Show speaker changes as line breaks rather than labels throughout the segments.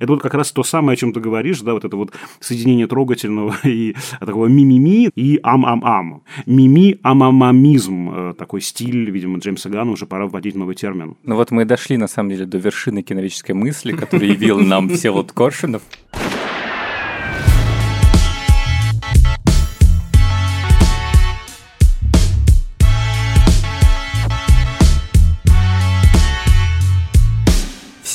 Это вот как раз то самое, о чем ты говоришь, да, вот это вот соединение трогательного и такого мимими и ам-ам-ам. Мими-амамамизм. Э, такой стиль, видимо, Джеймса Ганна уже пора вводить новый термин.
Ну вот мы дошли, на самом деле, до вершины киновической мысли, которую явил нам Всеволод Коршунов.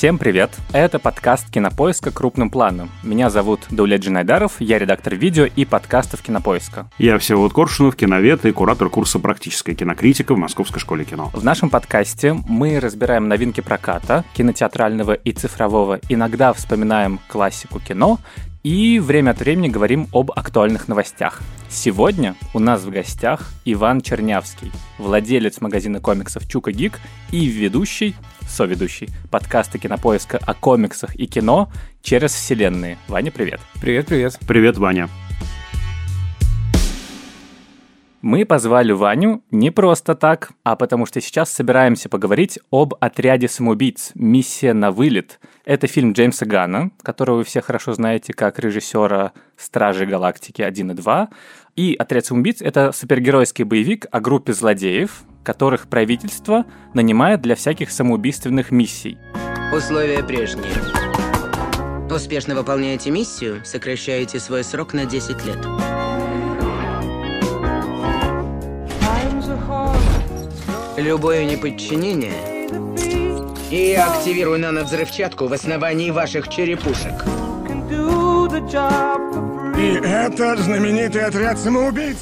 Всем привет! Это подкаст Кинопоиска крупным планом. Меня зовут Даулет Джинайдаров, я редактор видео и подкастов Кинопоиска.
Я Всеволод Коршунов, киновед и куратор курса «Практическая кинокритика» в Московской школе кино.
В нашем подкасте мы разбираем новинки проката, кинотеатрального и цифрового, иногда вспоминаем классику кино и время от времени говорим об актуальных новостях. Сегодня у нас в гостях Иван Чернявский, владелец магазина комиксов Чука Гик и ведущий, соведущий подкаста Кинопоиска о комиксах и кино через вселенные. Ваня, привет.
Привет, привет.
Привет, Ваня.
Мы позвали Ваню не просто так, а потому что сейчас собираемся поговорить об «Отряде самоубийц. Миссия на вылет». Это фильм Джеймса Гана, которого вы все хорошо знаете как режиссера «Стражи Галактики 1 и 2». И «Отряд самоубийц» — это супергеройский боевик о группе злодеев, которых правительство нанимает для всяких самоубийственных миссий.
Условия прежние. Успешно выполняете миссию, сокращаете свой срок на 10 лет. Любое неподчинение и активирую нановзрывчатку в основании ваших черепушек.
И это знаменитый отряд самоубийц.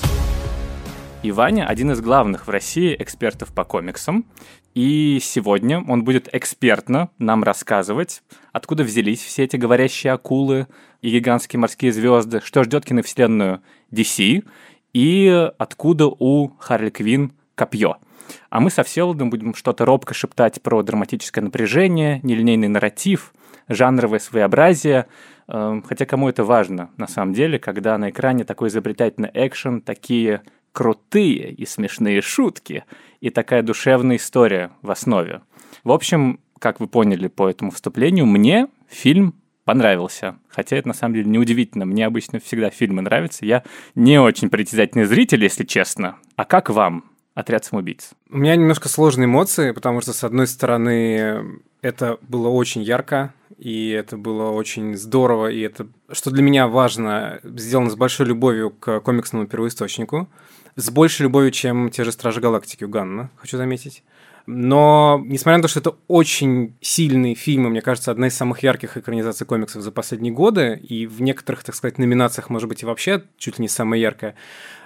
И Ваня один из главных в России экспертов по комиксам. И сегодня он будет экспертно нам рассказывать, откуда взялись все эти говорящие акулы и гигантские морские звезды, что ждет киновселенную DC, и откуда у Харли Квин копье – а мы со Всеволодом будем что-то робко шептать про драматическое напряжение, нелинейный нарратив, жанровое своеобразие. Эм, хотя кому это важно на самом деле, когда на экране такой изобретательный экшен, такие крутые и смешные шутки и такая душевная история в основе. В общем, как вы поняли по этому вступлению, мне фильм понравился. Хотя это на самом деле неудивительно. Мне обычно всегда фильмы нравятся. Я не очень притязательный зритель, если честно. А как вам? Отряд самоубийц?
У меня немножко сложные эмоции, потому что, с одной стороны, это было очень ярко, и это было очень здорово, и это, что для меня важно, сделано с большой любовью к комиксному первоисточнику, с большей любовью, чем те же «Стражи Галактики» у Ганна, хочу заметить. Но, несмотря на то, что это очень сильный фильм, и, мне кажется, одна из самых ярких экранизаций комиксов за последние годы, и в некоторых, так сказать, номинациях, может быть, и вообще чуть ли не самая яркая,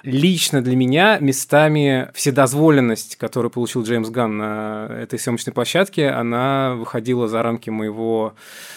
лично для меня местами вседозволенность, которую получил Джеймс Ганн на этой съемочной площадке, она выходила за рамки моего,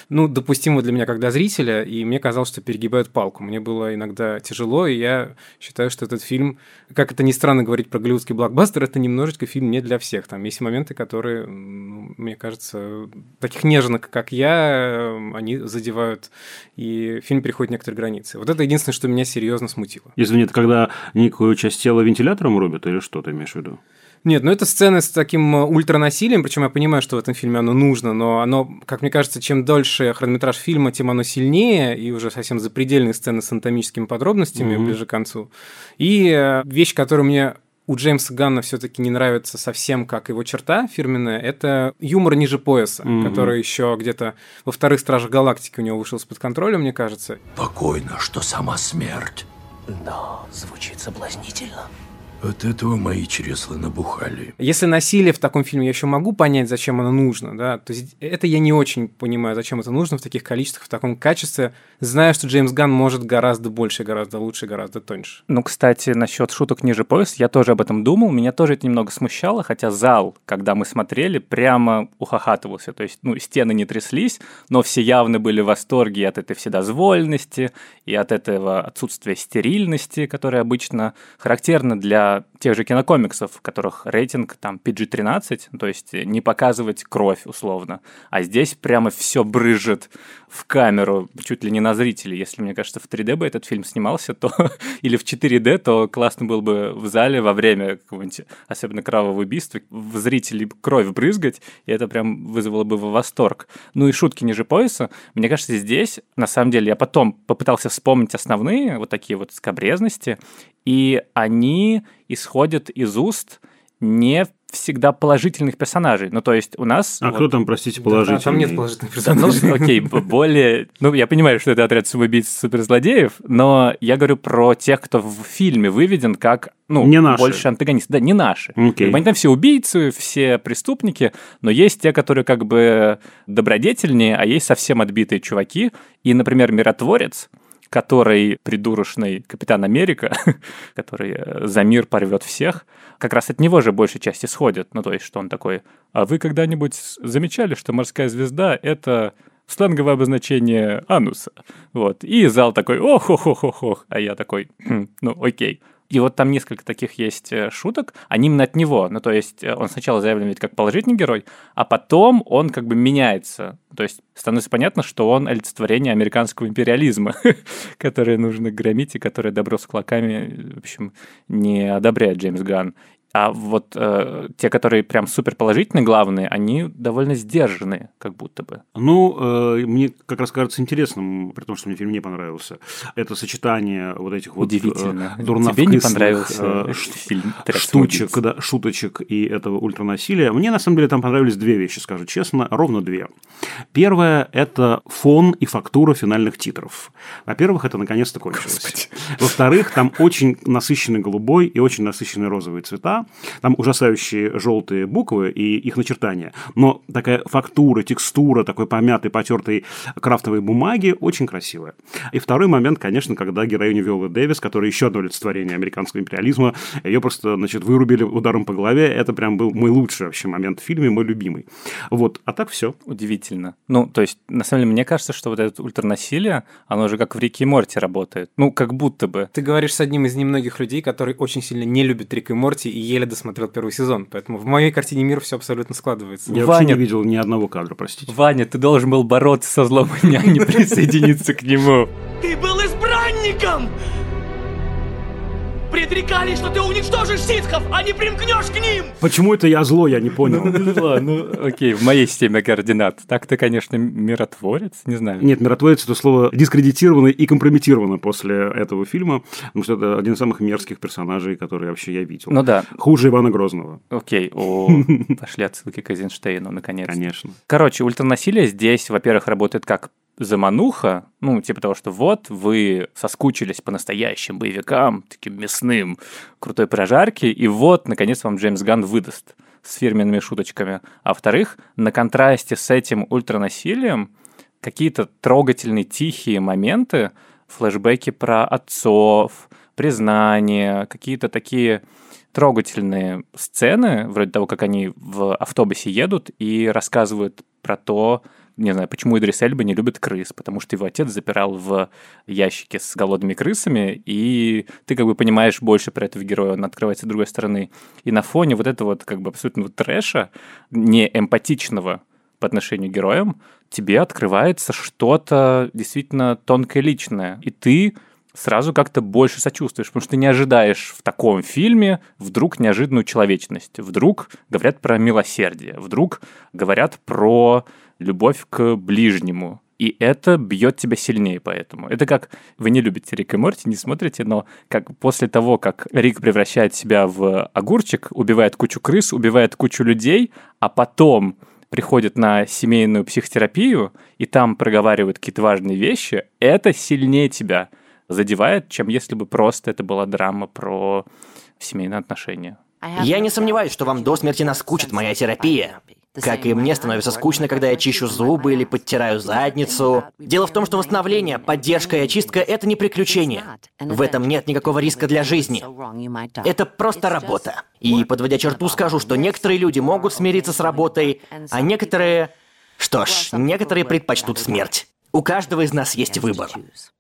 ну, допустимого для меня как для зрителя, и мне казалось, что перегибают палку. Мне было иногда тяжело, и я считаю, что этот фильм, как это ни странно говорить про голливудский блокбастер, это немножечко фильм не для всех. Там есть моменты, которые, мне кажется, таких нежных, как я, они задевают, и фильм переходит некоторые границы. Вот это единственное, что меня серьезно смутило.
Извини, это когда некую часть тела вентилятором рубят или что ты имеешь в виду?
Нет, ну это сцены с таким э, ультранасилием, причем я понимаю, что в этом фильме оно нужно, но оно, как мне кажется, чем дольше хронометраж фильма, тем оно сильнее, и уже совсем запредельные сцены с анатомическими подробностями mm-hmm. ближе к концу. И э, вещь, которая мне у Джеймса Ганна все-таки не нравится совсем как его черта фирменная, это юмор ниже пояса, mm-hmm. который еще где-то во вторых Стражах Галактики у него вышел из-под контроля, мне кажется.
Покойно, что сама смерть
да, звучит соблазнительно.
От этого мои чресла набухали.
Если насилие в таком фильме, я еще могу понять, зачем оно нужно, да. То есть это я не очень понимаю, зачем это нужно в таких количествах, в таком качестве, зная, что Джеймс Ган может гораздо больше, гораздо лучше, гораздо тоньше.
Ну, кстати, насчет шуток ниже пояс, я тоже об этом думал, меня тоже это немного смущало, хотя зал, когда мы смотрели, прямо ухахатывался. То есть, ну, стены не тряслись, но все явно были в восторге от этой вседозволенности и от этого отсутствия стерильности, которая обычно характерна для тех же кинокомиксов, в которых рейтинг там PG-13, то есть не показывать кровь условно. А здесь прямо все брыжет в камеру, чуть ли не на зрителей. Если, мне кажется, в 3D бы этот фильм снимался, то или в 4D, то классно было бы в зале во время какого-нибудь, особенно кровавого убийства, в зрителей кровь брызгать, и это прям вызвало бы восторг. Ну и шутки ниже пояса. Мне кажется, здесь, на самом деле, я потом попытался вспомнить основные вот такие вот скобрезности, и они исходят из уст не всегда положительных персонажей. Ну, то есть у нас...
А
вот-
кто там, простите,
Да,
положительный?
там нет положительных
Да, ну,
персонажей.
окей, б- более... Ну, я понимаю, что это отряд самоубийц суперзлодеев, но я говорю про тех, кто в фильме выведен как, ну,
Не наши.
больше антагонист. Да, не наши.
Окей.
Как бы Они там все убийцы, все преступники, но есть те, которые как бы добродетельнее, а есть совсем отбитые чуваки. И, например, миротворец, который придурочный Капитан Америка, который э, за мир порвет всех, как раз от него же большей части сходит. Ну, то есть, что он такой, а вы когда-нибудь замечали, что морская звезда — это сленговое обозначение ануса? Вот. И зал такой, ох ох ох ох ох А я такой, «Хм, ну, окей. И вот там несколько таких есть э, шуток, они именно от него. Ну, то есть э, он сначала заявлен ведь как положительный герой, а потом он как бы меняется. То есть становится понятно, что он олицетворение американского империализма, которое нужно громить и которое добро с кулаками, в общем, не одобряет Джеймс Ганн. А вот э, те, которые прям супер положительные, главные, они довольно сдержанные, как будто бы.
Ну, э, мне как раз кажется интересным, при том, что мне фильм не понравился, это сочетание вот этих вот
Удивительно.
э,
Тебе не понравился
э,
этот
ш-
фильм «Отряд
штучек,
самоубийц»?
да, шуточек и этого ультранасилия. Мне, на самом деле, там понравились две вещи, скажу честно, ровно две. Первое – это фон и фактура финальных титров. Во-первых, это наконец-то кончилось. Во-вторых, там очень насыщенный голубой и очень насыщенные розовые цвета. Там ужасающие желтые буквы и их начертания. Но такая фактура, текстура такой помятой, потертой крафтовой бумаги очень красивая. И второй момент, конечно, когда героиню Виолы Дэвис, которая еще одно олицетворение американского империализма, ее просто, значит, вырубили ударом по голове. Это прям был мой лучший вообще момент в фильме, мой любимый. Вот, а так все.
Удивительно. Ну, то есть, на самом деле, мне кажется, что вот это ультранасилие, оно уже как в Рике и Морти работает. Ну, как будто бы.
Ты говоришь с одним из немногих людей, который очень сильно не любит Рик и Морти и еле досмотрел первый сезон. Поэтому в моей картине мира все абсолютно складывается.
Я вообще
Ваня-
не видел ни одного кадра, простите.
Ваня, ты должен был бороться со злом, а не присоединиться к нему.
Ты был избранником! Предрекали, что ты уничтожишь ситхов, а не примкнешь к ним!
Почему это я зло, я не понял.
Ну, ладно, ну, окей, в моей системе координат. Так ты, конечно, миротворец, не знаю.
Нет, миротворец это слово дискредитировано и компрометировано после этого фильма, потому что это один из самых мерзких персонажей, которые вообще я видел.
Ну да,
Хуже Ивана Грозного,
окей, о, пошли отсылки к Эйзенштейну, наконец.
конечно.
Короче, ультранасилие здесь, во-первых, работает как замануха, ну, типа того, что вот, вы соскучились по настоящим боевикам, таким мясным, крутой прожарки, и вот, наконец, вам Джеймс Ганн выдаст с фирменными шуточками. А во-вторых, на контрасте с этим ультранасилием какие-то трогательные, тихие моменты, флешбеки про отцов, признания, какие-то такие трогательные сцены, вроде того, как они в автобусе едут и рассказывают про то, не знаю, почему Идрис Эльба не любит крыс, потому что его отец запирал в ящике с голодными крысами, и ты как бы понимаешь больше про этого героя, он открывается с другой стороны. И на фоне вот этого вот как бы абсолютного трэша, не эмпатичного по отношению к героям, тебе открывается что-то действительно тонкое личное, и ты сразу как-то больше сочувствуешь, потому что ты не ожидаешь в таком фильме вдруг неожиданную человечность, вдруг говорят про милосердие, вдруг говорят про любовь к ближнему, и это бьет тебя сильнее поэтому. Это как вы не любите Рик и Морти, не смотрите, но как после того, как Рик превращает себя в огурчик, убивает кучу крыс, убивает кучу людей, а потом приходит на семейную психотерапию и там проговаривает какие-то важные вещи, это сильнее тебя задевает, чем если бы просто это была драма про семейные отношения.
Я не сомневаюсь, что вам до смерти наскучит моя терапия. Как и мне становится скучно, когда я чищу зубы или подтираю задницу. Дело в том, что восстановление, поддержка и очистка — это не приключение. В этом нет никакого риска для жизни. Это просто работа. И, подводя черту, скажу, что некоторые люди могут смириться с работой, а некоторые... Что ж, некоторые предпочтут смерть. У каждого из нас есть выбор.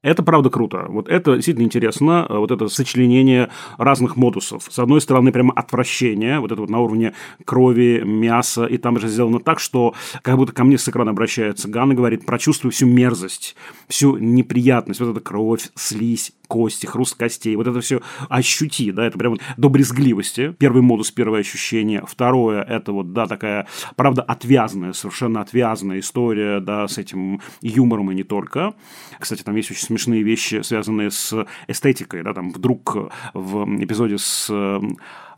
Это правда круто. Вот это действительно интересно. Вот это сочленение разных модусов. С одной стороны, прямо отвращение, вот это вот на уровне крови, мяса, и там же сделано так, что как будто ко мне с экрана обращается Ганна, говорит, прочувствуй всю мерзость, всю неприятность, вот эта кровь, слизь, кости, хруст костей, вот это все ощути, да, это прям вот до брезгливости. Первый модус, первое ощущение. Второе, это вот, да, такая, правда, отвязная, совершенно отвязная история, да, с этим юмором и не только. Кстати, там есть очень смешные вещи, связанные с эстетикой, да, там вдруг в эпизоде с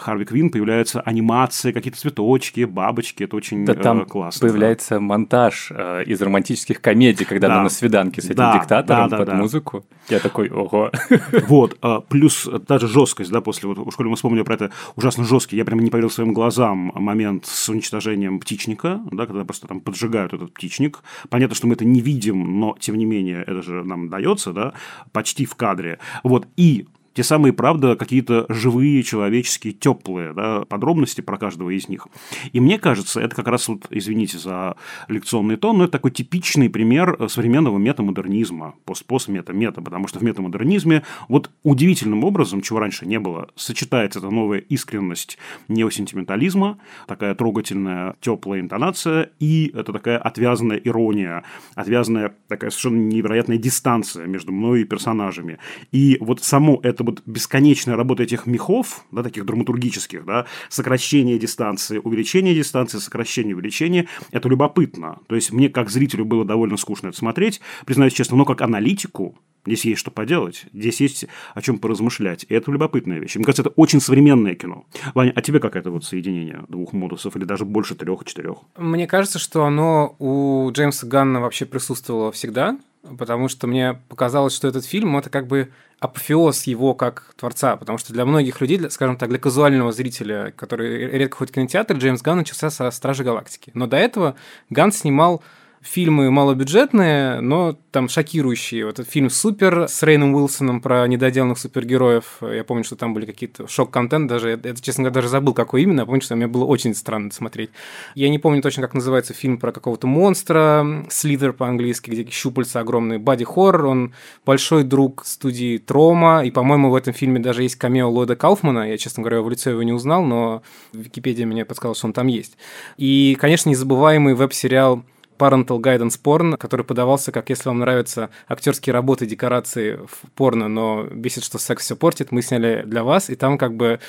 Харви Квин появляются анимации, какие-то цветочки, бабочки. Это очень
да, там
э, классно.
появляется да. монтаж э, из романтических комедий, когда да. она на свиданке с этим
да,
диктатором
да, да,
под
да.
музыку. Я такой, ого.
Вот, а, плюс даже жесткость, да, после, вот, в школе мы вспомнили про это ужасно жесткий, я прямо не поверил своим глазам момент с уничтожением птичника, да, когда просто там поджигают этот птичник. Понятно, что мы это не видим, но, тем не менее, это же нам дается, да, почти в кадре. Вот, и те самые, правда, какие-то живые, человеческие, теплые да, подробности про каждого из них. И мне кажется, это как раз, вот, извините за лекционный тон, но это такой типичный пример современного метамодернизма, пост-пост-мета-мета, потому что в метамодернизме вот удивительным образом, чего раньше не было, сочетается эта новая искренность неосентиментализма, такая трогательная, теплая интонация, и это такая отвязанная ирония, отвязанная такая совершенно невероятная дистанция между мной и персонажами. И вот само это это вот бесконечная работа этих мехов, да, таких драматургических, да, сокращение дистанции, увеличение дистанции, сокращение, увеличение, это любопытно. То есть, мне как зрителю было довольно скучно это смотреть, признаюсь честно, но как аналитику, Здесь есть что поделать, здесь есть о чем поразмышлять. И это любопытная вещь. Мне кажется, это очень современное кино. Ваня, а тебе как это вот соединение двух модусов или даже больше трех-четырех?
Мне кажется, что оно у Джеймса Ганна вообще присутствовало всегда, потому что мне показалось, что этот фильм это как бы апофеоз его как творца, потому что для многих людей, скажем так, для казуального зрителя, который редко ходит в кинотеатр, Джеймс Ганн начался со «Стражи Галактики». Но до этого Ганн снимал фильмы малобюджетные, но там шокирующие. Вот этот фильм «Супер» с Рейном Уилсоном про недоделанных супергероев. Я помню, что там были какие-то шок-контент, даже, это, честно говоря, даже забыл, какой именно. Я помню, что мне было очень странно смотреть. Я не помню точно, как называется фильм про какого-то монстра, Слитher по-английски, где щупальца огромные, боди-хоррор. Он большой друг студии Трома, и, по-моему, в этом фильме даже есть камео Ллойда Кауфмана. Я, честно говоря, в лице его не узнал, но Википедия мне подсказала, что он там есть. И, конечно, незабываемый веб-сериал Parental Guidance Porn, который подавался как «Если вам нравятся актерские работы, декорации в порно, но бесит, что секс все портит», мы сняли для вас, и там как бы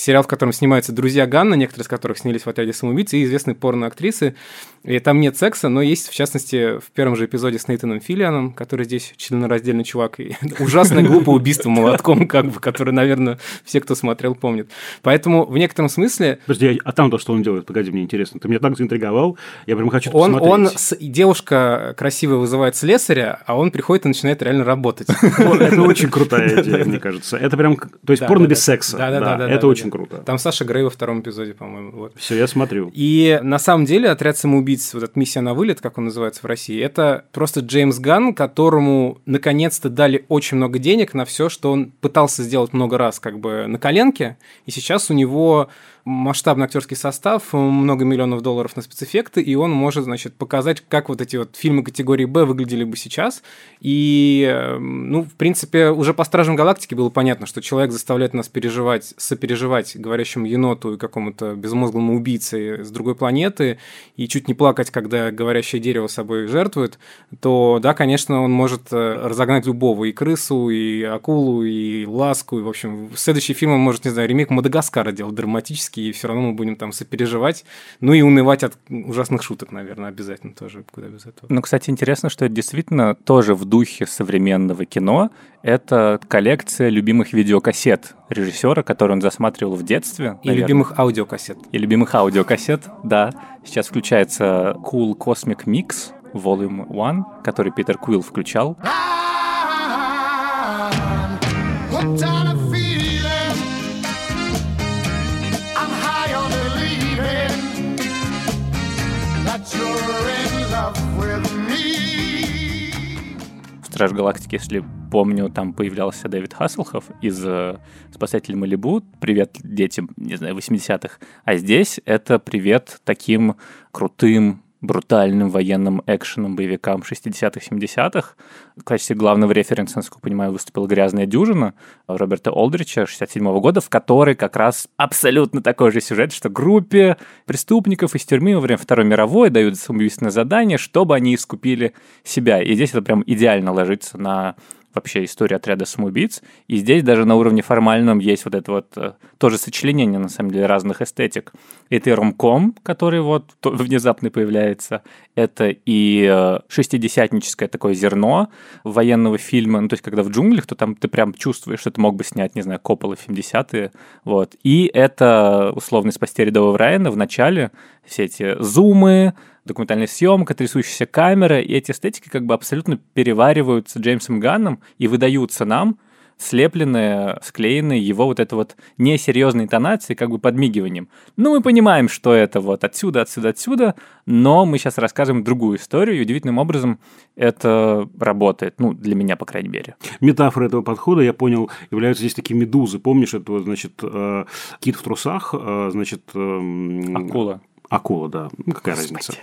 сериал, в котором снимаются друзья Ганна, некоторые из которых снялись в «Отряде самоубийц», и известные порно-актрисы. И там нет секса, но есть, в частности, в первом же эпизоде с Нейтаном Филианом, который здесь членораздельный чувак, и ужасное глупое убийство молотком, как бы, который, наверное, все, кто смотрел, помнят. Поэтому в некотором смысле...
Подожди, а там то, что он делает? Погоди, мне интересно. Ты меня так заинтриговал, я прям хочу
он,
посмотреть.
Он, с... девушка красивая вызывает слесаря, а он приходит и начинает реально работать.
Это очень крутая идея, мне кажется. Это прям, то есть порно без секса. Да, да, да. Это очень круто.
Там Саша Грей во втором эпизоде, по-моему. Вот.
Все, я смотрю.
И на самом деле отряд самоубийц, вот эта миссия на вылет, как он называется в России, это просто Джеймс Ганн, которому наконец-то дали очень много денег на все, что он пытался сделать много раз, как бы на коленке, и сейчас у него масштабный актерский состав, много миллионов долларов на спецэффекты, и он может, значит, показать, как вот эти вот фильмы категории Б выглядели бы сейчас. И, эм, ну, в принципе, уже по «Стражам Галактики» было понятно, что человек заставляет нас переживать, сопереживать говорящему еноту и какому-то безмозглому убийце с другой планеты, и чуть не плакать, когда говорящее дерево собой жертвует, то, да, конечно, он может э, разогнать любого, и крысу, и акулу, и ласку, и, в общем, следующий фильм он может, не знаю, ремейк Мадагаскара делать драматический, и все равно мы будем там сопереживать. Ну и унывать от ужасных шуток, наверное, обязательно тоже, куда без этого.
Ну, кстати, интересно, что это действительно тоже в духе современного кино. Это коллекция любимых видеокассет режиссера, который он засматривал в детстве.
И наверное. любимых аудиокассет.
И любимых аудиокассет, да. Сейчас включается Cool Cosmic Mix Volume 1, который Питер Куилл включал. Страж Галактики, если помню, там появлялся Дэвид Hasselhoff из э, «Спасателей Малибу». Привет детям, не знаю, 80-х. А здесь это привет таким крутым брутальным военным экшеном, боевикам 60-х, 70-х. В качестве главного референса, насколько я понимаю, выступила «Грязная дюжина» Роберта Олдрича 67 -го года, в которой как раз абсолютно такой же сюжет, что группе преступников из тюрьмы во время Второй мировой дают самоубийственное задание, чтобы они искупили себя. И здесь это прям идеально ложится на вообще история отряда самоубийц. И здесь даже на уровне формальном есть вот это вот э, тоже сочленение, на самом деле, разных эстетик. Это и ромком, который вот внезапно появляется, это и э, шестидесятническое такое зерно военного фильма, ну, то есть, когда в джунглях, то там ты прям чувствуешь, что ты мог бы снять, не знаю, Коппола в 70-е, вот. И это, условно, «Спасти рядового Райана» в начале, все эти зумы, документальная съемка, трясущаяся камера, и эти эстетики как бы абсолютно перевариваются Джеймсом Ганном и выдаются нам, слепленные, склеенные его вот это вот несерьезной интонацией, как бы подмигиванием. Ну, мы понимаем, что это вот отсюда, отсюда, отсюда, но мы сейчас расскажем другую историю, и удивительным образом это работает, ну, для меня, по крайней мере.
Метафора этого подхода, я понял, являются здесь такие медузы. Помнишь, это, значит, э, кит в трусах, э, значит... Эм,
Акула.
Акула, да. Ну, какая Господи. разница?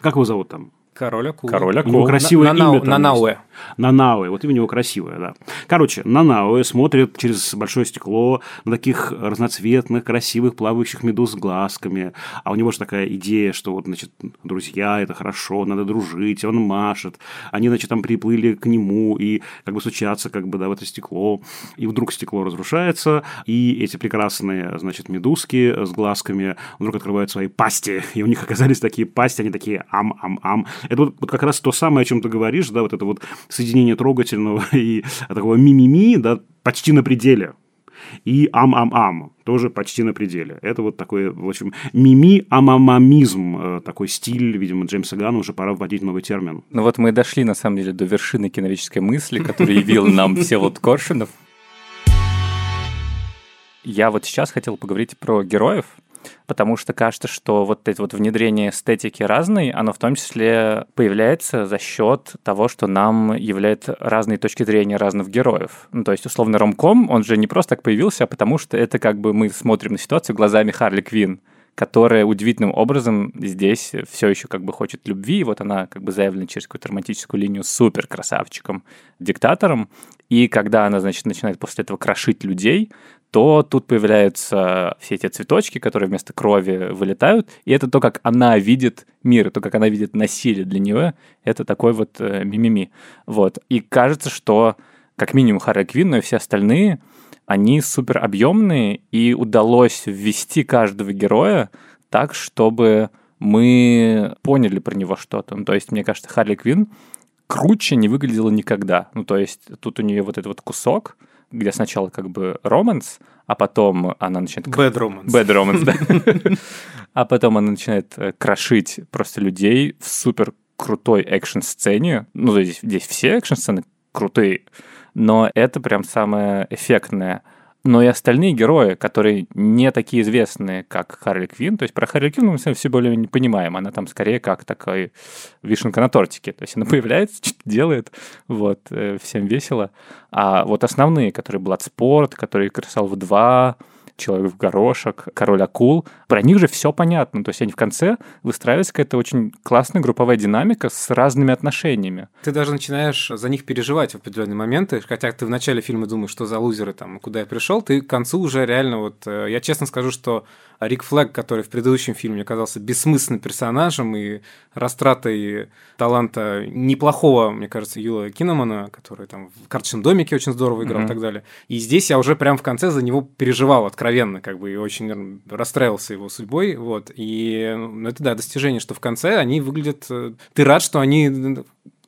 Как его зовут там?
Король акул.
Король акул.
У него красивое
на,
имя.
Нанауэ.
Нанауэ. Вот имя у него красивое, да. Короче, Нанауэ смотрит через большое стекло на таких разноцветных, красивых, плавающих медуз с глазками. А у него же такая идея, что вот, значит, друзья, это хорошо, надо дружить. Он машет. Они, значит, там приплыли к нему и как бы стучатся как бы, да, в это стекло. И вдруг стекло разрушается, и эти прекрасные, значит, медузки с глазками вдруг открывают свои пасти. И у них оказались такие пасти, они такие ам-ам-ам. Это вот, вот как раз то самое, о чем ты говоришь, да, вот это вот соединение трогательного и такого мимими, да, почти на пределе. И ам-ам-ам тоже почти на пределе. Это вот такой, в общем, мими-амамамизм, э, такой стиль, видимо, Джеймса Гана, уже пора вводить новый термин.
Ну вот мы дошли, на самом деле, до вершины киновической мысли, которую явил нам Всеволод Коршинов. Я вот сейчас хотел поговорить про героев, потому что кажется, что вот это вот внедрение эстетики разной, оно в том числе появляется за счет того, что нам является разные точки зрения разных героев. Ну, то есть, условно, ромком, он же не просто так появился, а потому что это как бы мы смотрим на ситуацию глазами Харли Квин которая удивительным образом здесь все еще как бы хочет любви, и вот она как бы заявлена через какую-то романтическую линию супер красавчиком, диктатором, и когда она, значит, начинает после этого крошить людей, то тут появляются все эти цветочки, которые вместо крови вылетают, и это то, как она видит мир, то, как она видит насилие для нее, это такой вот э, мимими. Вот. И кажется, что как минимум Харри Квин, но и все остальные, они супер объемные, и удалось ввести каждого героя так, чтобы мы поняли про него что-то. Ну, то есть, мне кажется, Харли Квин круче не выглядела никогда. Ну, то есть, тут у нее вот этот вот кусок, где сначала как бы романс, а потом она начинает...
Bad romance.
Bad romance, да. А потом она начинает э, крошить просто людей в супер крутой экшн-сцене. Ну, здесь, здесь все экшн-сцены крутые, но это прям самое эффектное но и остальные герои, которые не такие известные, как Харли Квин. То есть про Харли Квин мы все более не понимаем. Она там скорее как такая вишенка на тортике. То есть она появляется, что-то делает, вот, э, всем весело. А вот основные, которые Bloodsport, которые Красал в 2, человек в горошек, король акул. Про них же все понятно. То есть они в конце выстраиваются какая-то очень классная групповая динамика с разными отношениями.
Ты даже начинаешь за них переживать в определенные моменты, хотя ты в начале фильма думаешь, что за лузеры там, куда я пришел, ты к концу уже реально вот... Э, я честно скажу, что Рик Флэг, который в предыдущем фильме оказался бессмысленным персонажем и растратой таланта неплохого, мне кажется, Юла Киномана, который там в «Карточном домике» очень здорово играл mm-hmm. и так далее. И здесь я уже прям в конце за него переживал откровенно, как бы, и очень расстраивался его судьбой, вот. И ну, это, да, достижение, что в конце они выглядят... Э, ты рад, что они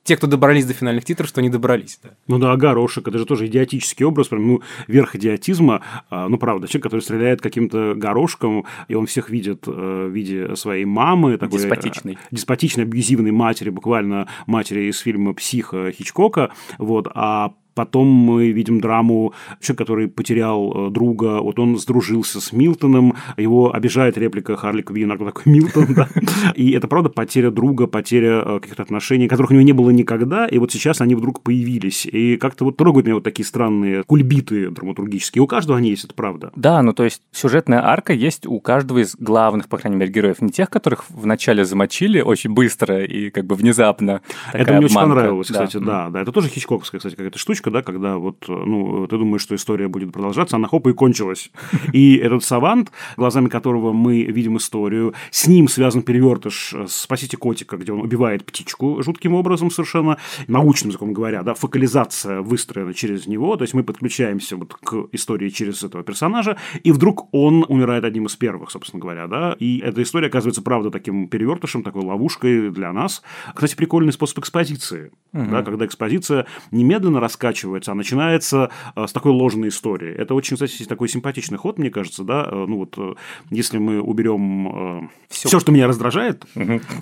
те, кто добрались до финальных титров, что они добрались. Да.
Ну да, горошек, это же тоже идиотический образ, прям, ну, верх идиотизма, а, ну, правда, человек, который стреляет каким-то горошком, и он всех видит э, в виде своей мамы. Такой,
деспотичной.
Деспотичной, абьюзивной матери, буквально матери из фильма «Психо» Хичкока, вот, а Потом мы видим драму человек, который потерял э, друга, вот он сдружился с Милтоном, его обижает реплика Харли Квинн, а такой Милтон, да? И это, правда, потеря друга, потеря э, каких-то отношений, которых у него не было никогда, и вот сейчас они вдруг появились. И как-то вот трогают меня вот такие странные кульбиты драматургические. У каждого они есть, это правда.
Да, ну то есть сюжетная арка есть у каждого из главных, по крайней мере, героев. Не тех, которых вначале замочили очень быстро и как бы внезапно.
Это мне очень
обманка.
понравилось,
Да.
кстати, да. да. Это тоже хичкоковская, кстати, какая-то штучка, да, когда вот, ну, ты думаешь, что история будет продолжаться, она хоп и кончилась. И этот савант, глазами которого мы видим историю, с ним связан перевертыш «Спасите котика», где он убивает птичку жутким образом совершенно, научным языком говоря, да, фокализация выстроена через него, то есть мы подключаемся вот к истории через этого персонажа, и вдруг он умирает одним из первых, собственно говоря, да, и эта история оказывается, правда, таким перевертышем, такой ловушкой для нас. Кстати, прикольный способ экспозиции, да, когда экспозиция немедленно раскачивается, а начинается э, с такой ложной истории. Это очень, кстати, такой симпатичный ход, мне кажется, да, Э, ну вот, э, если мы уберем все, что меня раздражает,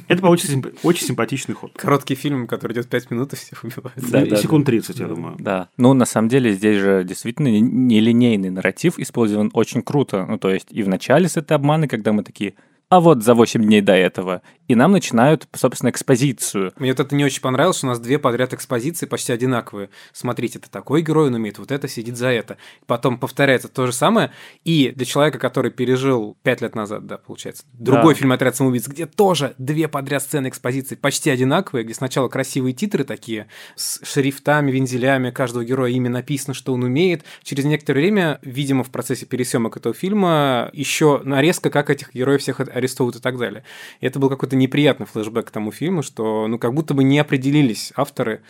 это получится симп- очень симпатичный ход.
Короткий фильм, который идет 5 минут и всех убивает.
Да, да,
секунд 30, я думаю.
Да. Ну, на самом деле, здесь же действительно не- нелинейный нарратив использован очень круто. Ну, то есть и в начале с этой обманы, когда мы такие, а вот за 8 дней до этого. И нам начинают, собственно, экспозицию.
Мне вот это не очень понравилось, что у нас две подряд экспозиции почти одинаковые. Смотрите, это такой герой, он умеет вот это, сидит за это. Потом повторяется то же самое. И для человека, который пережил пять лет назад, да, получается, другой
Да.
фильм «Отряд самоубийц», где тоже две подряд сцены экспозиции почти одинаковые, где сначала красивые титры такие, с шрифтами, вензелями, каждого героя имя написано, что он умеет. Через некоторое время, видимо, в процессе пересъемок этого фильма еще нарезка, как этих героев всех арестовывают и так далее. И это был какой-то неприятный флешбэк к тому фильму, что ну как будто бы не определились авторы,